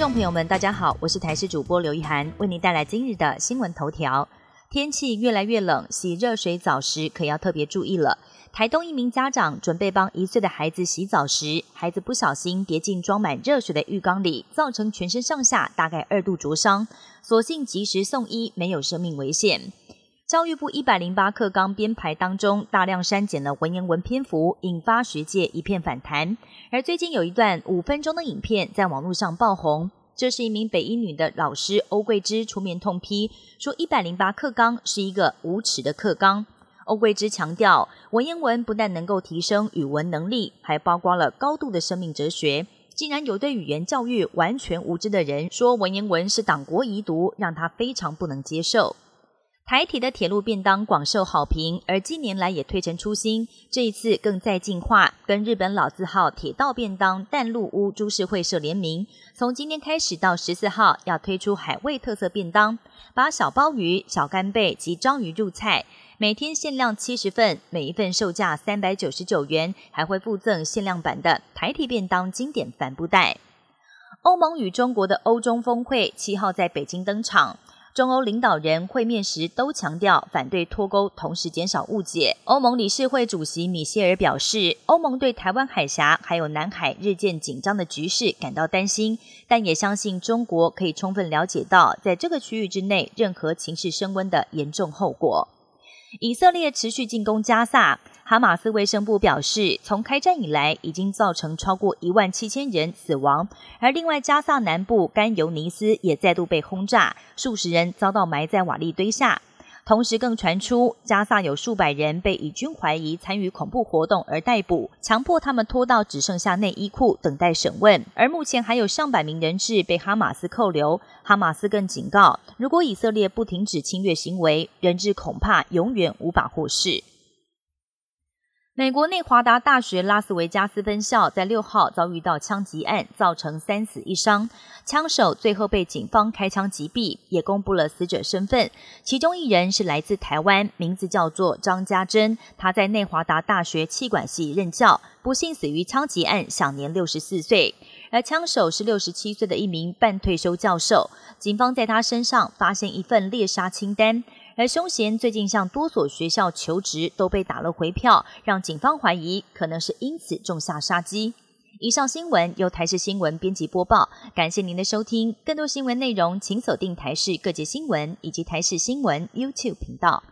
众朋友们，大家好，我是台视主播刘一涵，为您带来今日的新闻头条。天气越来越冷，洗热水澡时可要特别注意了。台东一名家长准备帮一岁的孩子洗澡时，孩子不小心跌进装满热水的浴缸里，造成全身上下大概二度灼伤，所幸及时送医，没有生命危险。教育部一百零八课纲编排当中，大量删减了文言文篇幅，引发学界一片反弹。而最近有一段五分钟的影片在网络上爆红，这是一名北一女的老师欧桂芝出面痛批，说一百零八课纲是一个无耻的课纲。欧桂芝强调，文言文不但能够提升语文能力，还包括了高度的生命哲学。竟然有对语言教育完全无知的人说文言文是党国遗毒，让他非常不能接受。台铁的铁路便当广受好评，而近年来也推陈出新，这一次更在进化，跟日本老字号铁道便当淡路屋株式会社联名，从今天开始到十四号要推出海味特色便当，把小鲍鱼、小干贝及章鱼入菜，每天限量七十份，每一份售价三百九十九元，还会附赠限量版的台铁便当经典帆布袋。欧盟与中国的欧中峰会七号在北京登场。中欧领导人会面时都强调反对脱钩，同时减少误解。欧盟理事会主席米歇尔表示，欧盟对台湾海峡还有南海日渐紧张的局势感到担心，但也相信中国可以充分了解到在这个区域之内任何情势升温的严重后果。以色列持续进攻加萨。哈马斯卫生部表示，从开战以来，已经造成超过一万七千人死亡。而另外，加萨南部甘尤尼斯也再度被轰炸，数十人遭到埋在瓦砾堆下。同时，更传出加萨有数百人被以军怀疑参与恐怖活动而逮捕，强迫他们脱到只剩下内衣裤等待审问。而目前还有上百名人质被哈马斯扣留。哈马斯更警告，如果以色列不停止侵略行为，人质恐怕永远无法获释。美国内华达大学拉斯维加斯分校在六号遭遇到枪击案，造成三死一伤。枪手最后被警方开枪击毙，也公布了死者身份。其中一人是来自台湾，名字叫做张家珍，他在内华达大学气管系任教，不幸死于枪击案，享年六十四岁。而枪手是六十七岁的一名半退休教授。警方在他身上发现一份猎杀清单。而凶嫌最近向多所学校求职，都被打了回票，让警方怀疑可能是因此种下杀机。以上新闻由台视新闻编辑播报，感谢您的收听。更多新闻内容，请锁定台视各界新闻以及台视新闻 YouTube 频道。